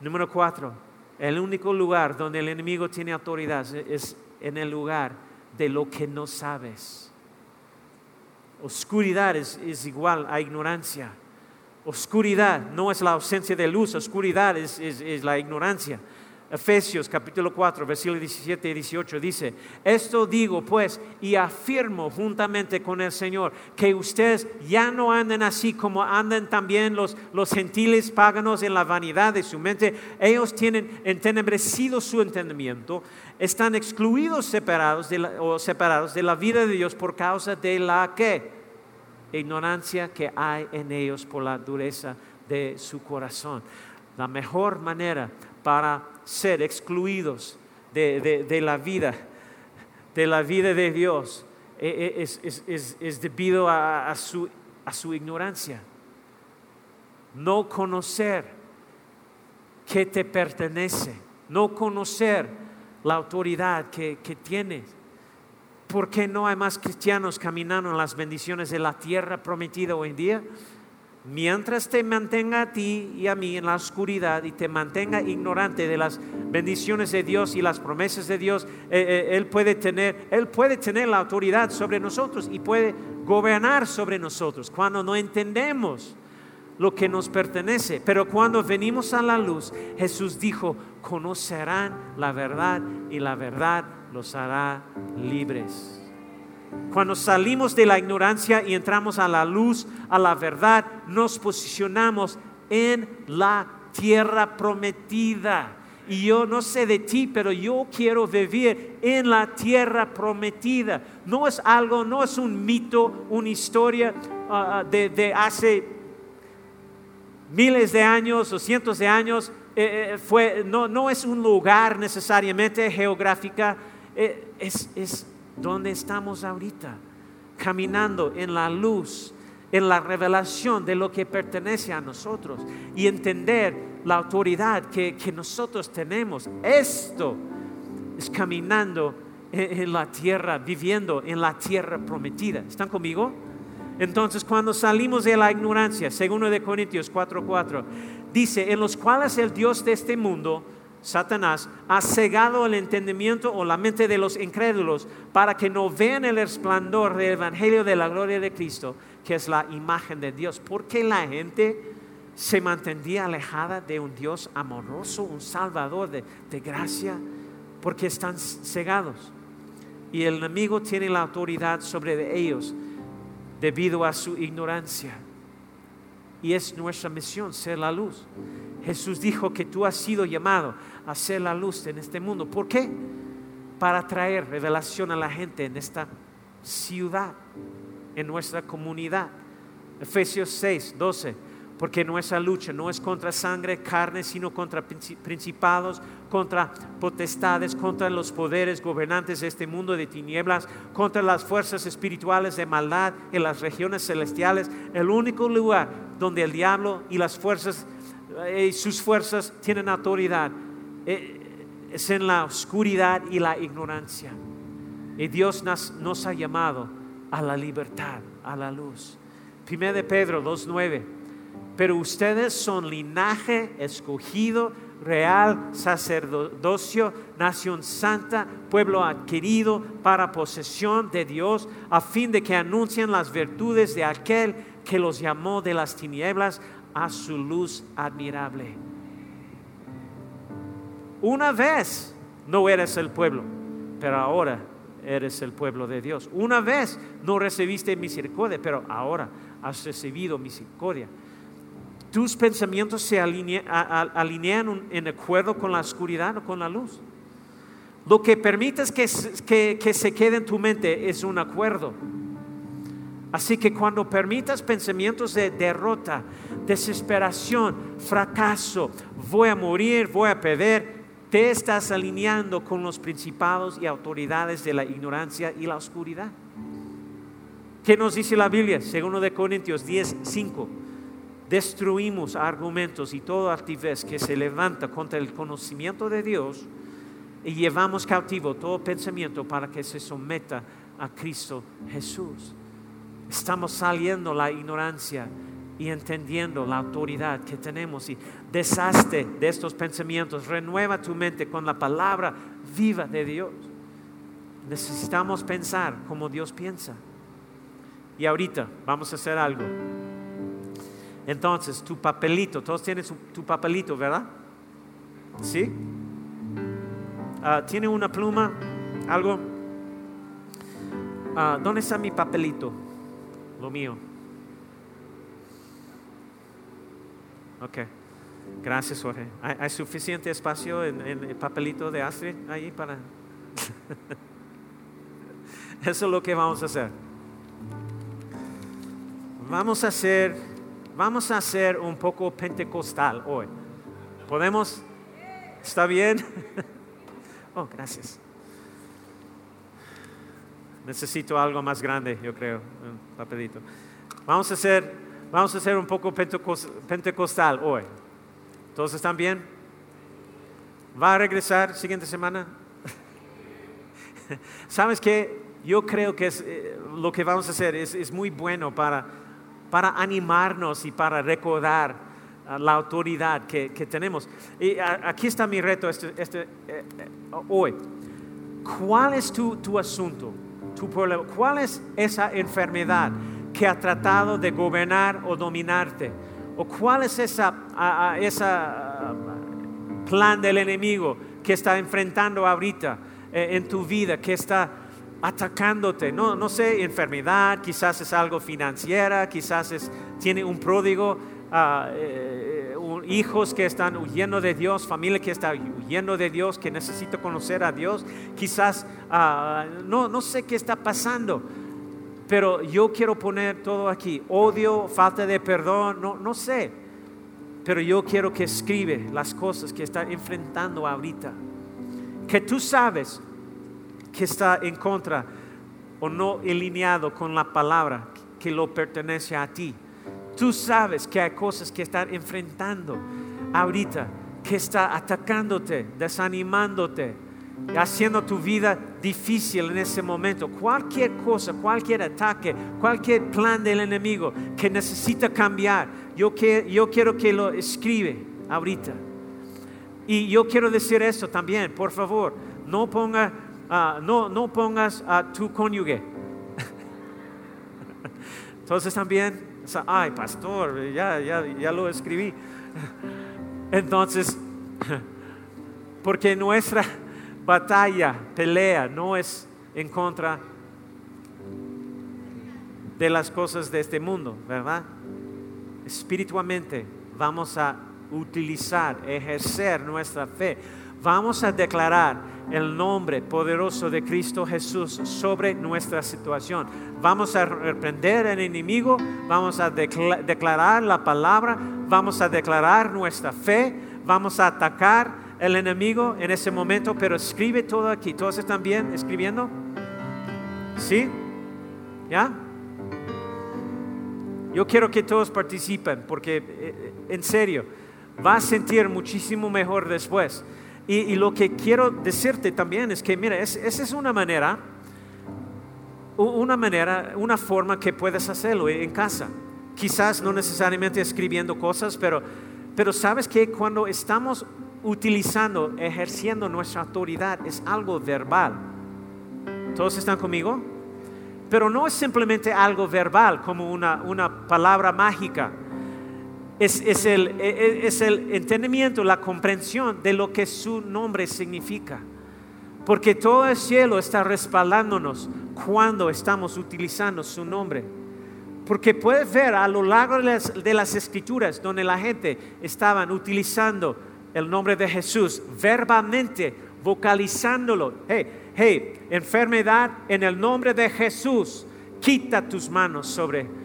Número cuatro, el único lugar donde el enemigo tiene autoridad es en el lugar de lo que no sabes. Oscuridad es, igual a ignorancia. Oscuridad no es la ausencia de luz, oscuridad es la ignorancia. Efesios capítulo 4, versículos 17 y 18 dice, esto digo pues y afirmo juntamente con el Señor, que ustedes ya no anden así como andan también los, los gentiles paganos en la vanidad de su mente. Ellos tienen entenebrecido su entendimiento, están excluidos separados de la, o separados de la vida de Dios por causa de la que ignorancia que hay en ellos por la dureza de su corazón. La mejor manera para ser excluidos de, la vida, de la vida de Dios, e, e, es, debido a, su, ignorancia. No conocer que te pertenece, no conocer la autoridad que, que tienes. ¿Por qué no hay más cristianos caminando en las bendiciones de la tierra prometida hoy en día? Mientras te mantenga a ti y a mí en la oscuridad y te mantenga ignorante de las bendiciones de Dios y las promesas de Dios, eh, eh, él puede tener, él puede tener la autoridad sobre nosotros y puede gobernar sobre nosotros cuando no entendemos lo que nos pertenece. Pero cuando venimos a la luz, Jesús dijo, conocerán la verdad y la verdad los hará libres. Cuando salimos de la ignorancia y entramos a la luz, a la verdad, nos posicionamos en la tierra prometida. Y yo no sé de ti, pero yo quiero vivir en la tierra prometida. No es algo, no es un mito, una historia ah, ah, de, hace miles de años o cientos de años. Eh, eh, fue, no, es un lugar necesariamente geográfica, eh, es, es ¿Dónde estamos ahorita? Caminando en la luz, en la revelación de lo que pertenece a nosotros y entender la autoridad que, nosotros tenemos. Esto es caminando en, la tierra, viviendo en la tierra prometida. ¿Están conmigo? Entonces, cuando salimos de la ignorancia, según de Corintios 4:4, dice, en los cuales el Dios de este mundo Satanás ha cegado el entendimiento o la mente de los incrédulos para que no vean el resplandor del Evangelio de la gloria de Cristo, que es la imagen de Dios. Porque la gente se mantendría alejada de un Dios amoroso, un Salvador de, de gracia, porque están cegados. Y el enemigo tiene la autoridad sobre ellos debido a su ignorancia. Y es nuestra misión ser la luz. Jesús dijo que tú has sido llamado a ser la luz en este mundo. ¿Por qué? Para traer revelación a la gente en esta ciudad, en nuestra comunidad. Efesios 6, 12. Porque nuestra lucha no es contra sangre, carne, sino contra principados, contra potestades, contra los poderes gobernantes de este mundo de tinieblas, contra las fuerzas espirituales de maldad en las regiones celestiales. El único lugar donde el diablo y las fuerzas y sus fuerzas tienen autoridad eh, es en la oscuridad y la ignorancia. Y Dios nos, nos ha llamado a la libertad, a la luz. 1 de Pedro 2.9. Pero ustedes son linaje escogido, real, sacerdocio, nación santa, pueblo adquirido para posesión de Dios, a fin de que anuncien las virtudes de aquel que los llamó de las tinieblas a su luz admirable. Una vez no eres el pueblo, pero ahora eres el pueblo de Dios. Una vez no recibiste misericordia, pero ahora has recibido misericordia. Tus pensamientos se alinean en acuerdo con la oscuridad o con la luz. Lo que permites que, que se quede en tu mente es un acuerdo. Así que cuando permitas pensamientos de derrota, desesperación, fracaso, voy a morir, voy a perder, te estás alineando con los principados y autoridades de la ignorancia y la oscuridad. ¿Qué nos dice la Biblia? Segundo de Corintios 10, 5. Destruimos argumentos y toda altivez que se levanta contra el conocimiento de Dios y llevamos cautivo todo pensamiento para que se someta a Cristo Jesús. Estamos saliendo la ignorancia y entendiendo la autoridad que tenemos y deshazte de estos pensamientos, renueva tu mente con la palabra viva de Dios. Necesitamos pensar como Dios piensa. Y ahorita vamos a hacer algo. Entonces, tu papelito, todos tienen tu papelito, ¿verdad? ¿Sí? Ah, ¿Tiene una pluma? ¿Algo? Ah, ¿Dónde está mi papelito? Lo mío. Ok. Gracias, Jorge. ¿Hay, suficiente espacio en, el papelito de Astrid ahí para... Eso es lo que vamos a hacer. Vamos a hacer, vamos a hacer un poco pentecostal hoy. ¿Podemos? ¿Está bien? Oh, gracias. Necesito algo más grande, yo creo, un papelito. Vamos a hacer Vamos a hacer un poco pentecostal hoy. ¿Todos están bien? ¿Va a regresar siguiente semana? ¿Sabes qué? Yo creo que eh, lo que vamos a hacer es, muy bueno para, para animarnos y para recordar la autoridad que, tenemos. Y aquí está mi reto este, este eh, eh, hoy. ¿Cuál es tu, tu asunto? Tu problema? ¿Cuál es esa enfermedad? Que ha tratado de gobernar o dominarte? ¿O cuál es esa, esa plan del enemigo que está enfrentando ahorita eh, en tu vida, que está atacándote? No, no sé, enfermedad, quizás es algo financiera, quizás es, tiene un pródigo, ah, eh, hijos que están huyendo de Dios, familia que está huyendo de Dios, que necesita conocer a Dios, quizás ah, no, no sé qué está pasando pero yo quiero poner todo aquí. Odio, falta de perdón, no, no sé. Pero yo quiero que escribe las cosas que está enfrentando ahorita. Que tú sabes que está en contra o no alineado con la palabra que lo pertenece a ti. Tú sabes que hay cosas que están enfrentando ahorita, que está atacándote, desanimándote, haciendo tu vida difícil en ese momento. Cualquier cosa, cualquier ataque, cualquier plan del enemigo que necesita cambiar, yo, yo quiero que lo escribe ahorita. Y yo quiero decir esto también, por favor, no, ponga, ah, no, no pongas a tu cónyuge. Entonces también, ay, pastor, ya, ya, ya lo escribí. Entonces, porque nuestra batalla, pelea, no es en contra de las cosas de este mundo, ¿verdad? Espiritualmente vamos a utilizar, ejercer nuestra fe. Vamos a declarar el nombre poderoso de Cristo Jesús sobre nuestra situación. Vamos a reprender al enemigo, vamos a declarar la palabra, vamos a declarar nuestra fe, vamos a atacar el enemigo en ese momento, pero escribe todo aquí. ¿Todos están bien escribiendo? ¿Sí? ¿Ya? Yo quiero que todos participen porque eh, en serio, va a sentir muchísimo mejor después. Y, lo que quiero decirte también es que, mira, esa es una manera, una manera, una forma que puedes hacerlo en casa. Quizás no necesariamente escribiendo cosas, pero, pero sabes que cuando estamos utilizando, ejerciendo nuestra autoridad, es algo verbal. ¿Todos están conmigo? Pero no es simplemente algo verbal, como una, una palabra mágica es, el, e, e, es el entendimiento, la comprensión de lo que su nombre significa. Porque todo el cielo está respaldándonos cuando estamos utilizando su nombre. Porque puedes ver a lo largo de las, escrituras donde la gente estaban utilizando el nombre de Jesús verbalmente, vocalizándolo. Hey, hey, enfermedad en el nombre de Jesús, quita tus manos sobre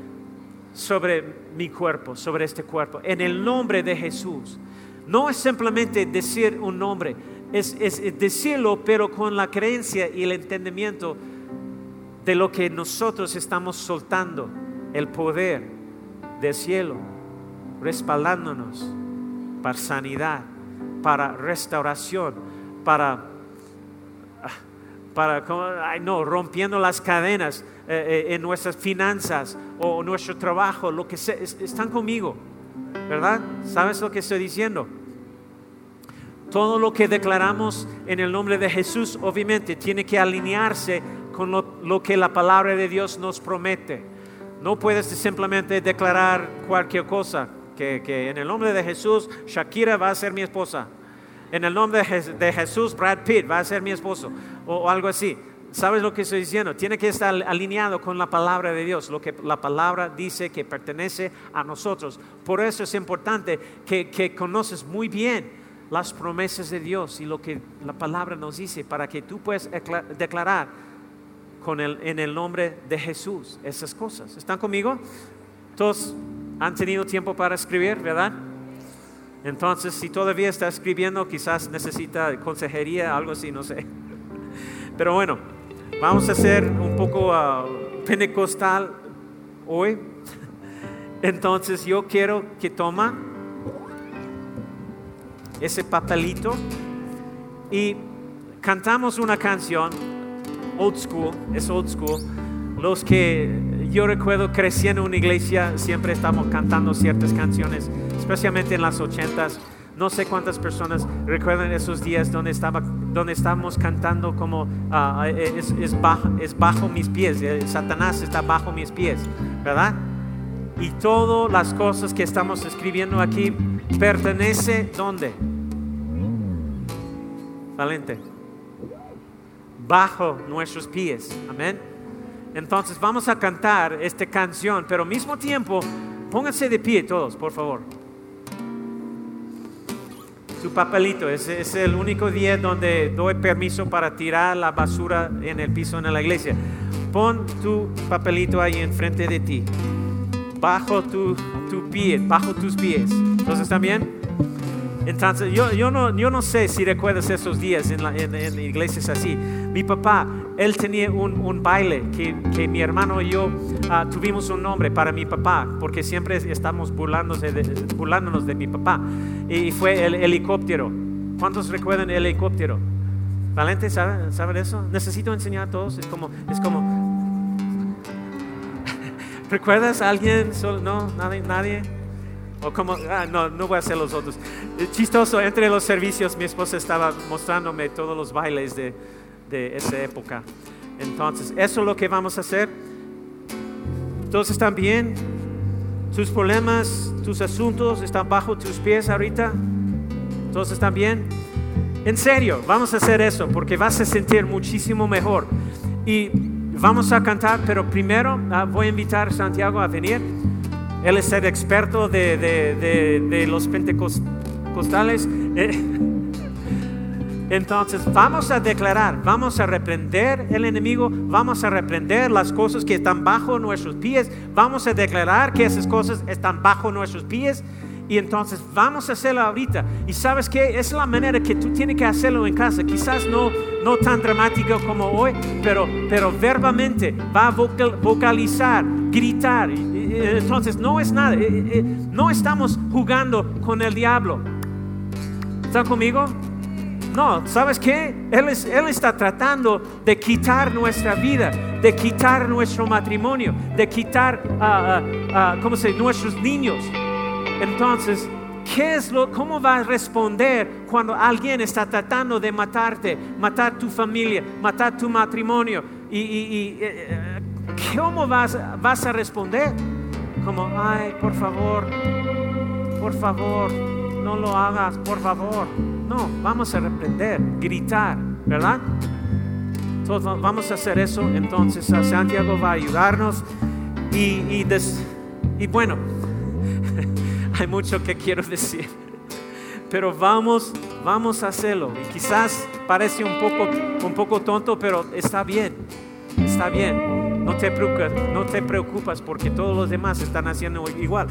sobre mi cuerpo, sobre este cuerpo, en el nombre de Jesús. No es simplemente decir un nombre, es, decirlo, pero con la creencia y el entendimiento de lo que nosotros estamos soltando, el poder del cielo, respaldándonos para sanidad, para restauración, para, para no, rompiendo las cadenas eh, eh, en nuestras finanzas o nuestro trabajo, lo que sea, están conmigo, ¿verdad? ¿Sabes lo que estoy diciendo? Todo lo que declaramos en el nombre de Jesús, obviamente, tiene que alinearse con lo, que la palabra de Dios nos promete. No puedes simplemente declarar cualquier cosa, que, en el nombre de Jesús, Shakira va a ser mi esposa. En el nombre de, Jesús, Brad Pitt va a ser mi esposo, o algo así. ¿Sabes lo que estoy diciendo? Tiene que estar alineado con la palabra de Dios, lo que la palabra dice que pertenece a nosotros. Por eso es importante que, conoces muy bien las promesas de Dios y lo que la palabra nos dice para que tú puedas declarar con en el nombre de Jesús esas cosas. ¿Están conmigo? Todos han tenido tiempo para escribir, ¿verdad? Entonces, si todavía está escribiendo, quizás necesita consejería, algo así, no sé. Pero bueno, Vamos a hacer un poco uh, pentecostal hoy. Entonces yo quiero que toma ese papelito y cantamos una canción, old school, es old school. Los que yo recuerdo creciendo en una iglesia, siempre estamos cantando ciertas canciones, especialmente en las ochentas. No sé cuántas personas recuerdan esos días donde, estaba, donde estábamos cantando como ah, eh, es, bajo, es bajo mis pies, eh, Satanás está bajo mis pies, ¿verdad? Y todas las cosas que estamos escribiendo aquí pertenece ¿dónde? Valente. Bajo nuestros pies. Amén. Entonces vamos a cantar esta canción, pero al mismo tiempo, pónganse de pie todos, por favor su papelito. Es, es el único día donde doy permiso para tirar la basura en el piso en la iglesia. Pon tu papelito ahí enfrente de ti, bajo tu, pie, bajo tus pies. Entonces, ¿también? Entonces, yo, no, sé si recuerdas esos días en, la, en, iglesias así. Mi papá, él tenía un, un baile que, que, mi hermano y yo ah, tuvimos un nombre para mi papá, porque siempre estamos burlándonos de, burlándonos de mi papá. Y fue el helicóptero. ¿Cuántos recuerdan el helicóptero? ¿Valente sabe, sabe eso? Necesito enseñar a todos. Es como, es como. ¿Recuerdas a alguien? No, nadie, nadie. O como, ah, no, no voy a hacer los otros. Eh, chistoso, entre los servicios mi esposa estaba mostrándome todos los bailes de, de esa época. Entonces, eso es lo que vamos a hacer. Están bien. Tus problemas, tus asuntos están bajo tus pies ahorita. Están bien. En serio, vamos a hacer eso porque vas a sentir muchísimo mejor. Y vamos a cantar, pero primero ah, voy a invitar a Santiago a venir. Él es el experto de, de, de, los pentecostales. Entonces vamos a declarar, vamos a reprender el enemigo, vamos a reprender las cosas que están bajo nuestros pies, vamos a declarar que esas cosas están bajo nuestros pies y entonces vamos a hacerlo ahorita. Y sabes que es la manera que tú tienes que hacerlo en casa, quizás no, no tan dramático como hoy, pero, pero verbalmente va a vocalizar, gritar. Entonces no es nada, eh, eh, no estamos jugando con el diablo. ¿Están conmigo? No, ¿sabes qué? Él, está tratando de quitar nuestra vida, de quitar nuestro matrimonio, de quitar, ah, ah, ¿cómo se nuestros niños. Entonces, ¿qué es lo, ¿cómo vas a responder cuando alguien está tratando de matarte, matar tu familia, matar tu matrimonio? ¿Y, y, eh, cómo vas, vas a responder? Como, ay, por favor, por favor, no lo hagas, por favor. No, vamos a reprender, gritar, ¿verdad? Entonces vamos a hacer eso. Entonces Santiago va a ayudarnos. Y, y, bueno, hay mucho que quiero decir. Pero vamos, vamos a hacerlo. Y quizás parece un poco, un poco tonto, pero está bien. Está bien. No te preocupes, no te preocupas porque todos los demás están haciendo igual.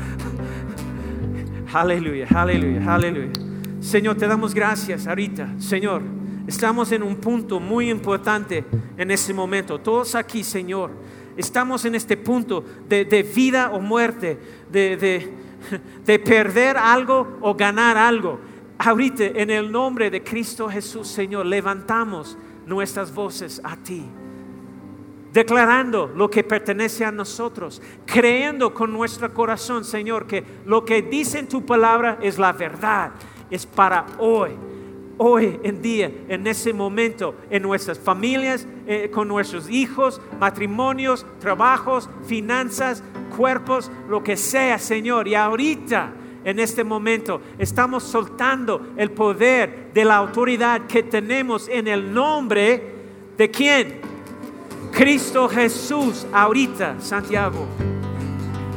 Aleluya, aleluya, aleluya. Señor, te damos gracias ahorita. Señor, estamos en un punto muy importante en este momento. Todos aquí, Señor, estamos en este punto de, vida o muerte, de, de perder algo o ganar algo. Ahorita, en el nombre de Cristo Jesús, Señor, levantamos nuestras voces a ti declarando lo que pertenece a nosotros, creyendo con nuestro corazón, Señor, que lo que dice en tu palabra es la verdad es para hoy. Hoy en día, en ese momento, en nuestras familias, eh, con nuestros hijos, matrimonios, trabajos, finanzas, cuerpos, lo que sea, Señor. Y ahorita, en este momento, estamos soltando el poder de la autoridad que tenemos en el nombre de quién? Cristo Jesús, ahorita, Santiago.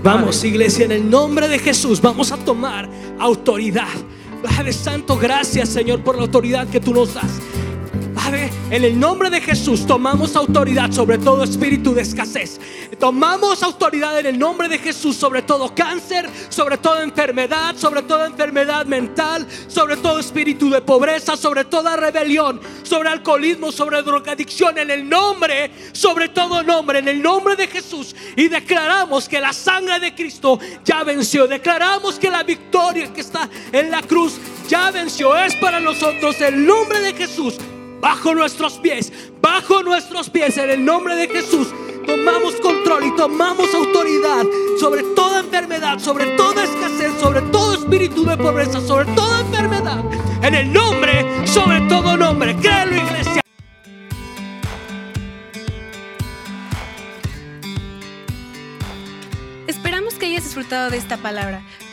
Vamos, iglesia, en el nombre de Jesús, vamos a tomar autoridad. Padre Santo, gracias Señor por la autoridad que tú nos das. En el nombre de Jesús tomamos autoridad sobre todo espíritu de escasez. Tomamos autoridad en el nombre de Jesús sobre todo cáncer, sobre toda enfermedad, sobre toda enfermedad mental, sobre todo espíritu de pobreza, sobre toda rebelión, sobre alcoholismo, sobre drogadicción, en el nombre, sobre todo nombre, en el nombre de Jesús. Y declaramos que la sangre de Cristo ya venció. Declaramos que la victoria que está en la cruz ya venció. Es para nosotros el nombre de Jesús bajo nuestros pies, bajo nuestros pies, en el nombre de Jesús. Tomamos control y tomamos autoridad sobre toda enfermedad, sobre toda escasez, sobre todo espíritu de pobreza, sobre toda enfermedad. En el nombre, sobre todo nombre. Créelo, iglesia. Esperamos que hayas disfrutado de esta palabra.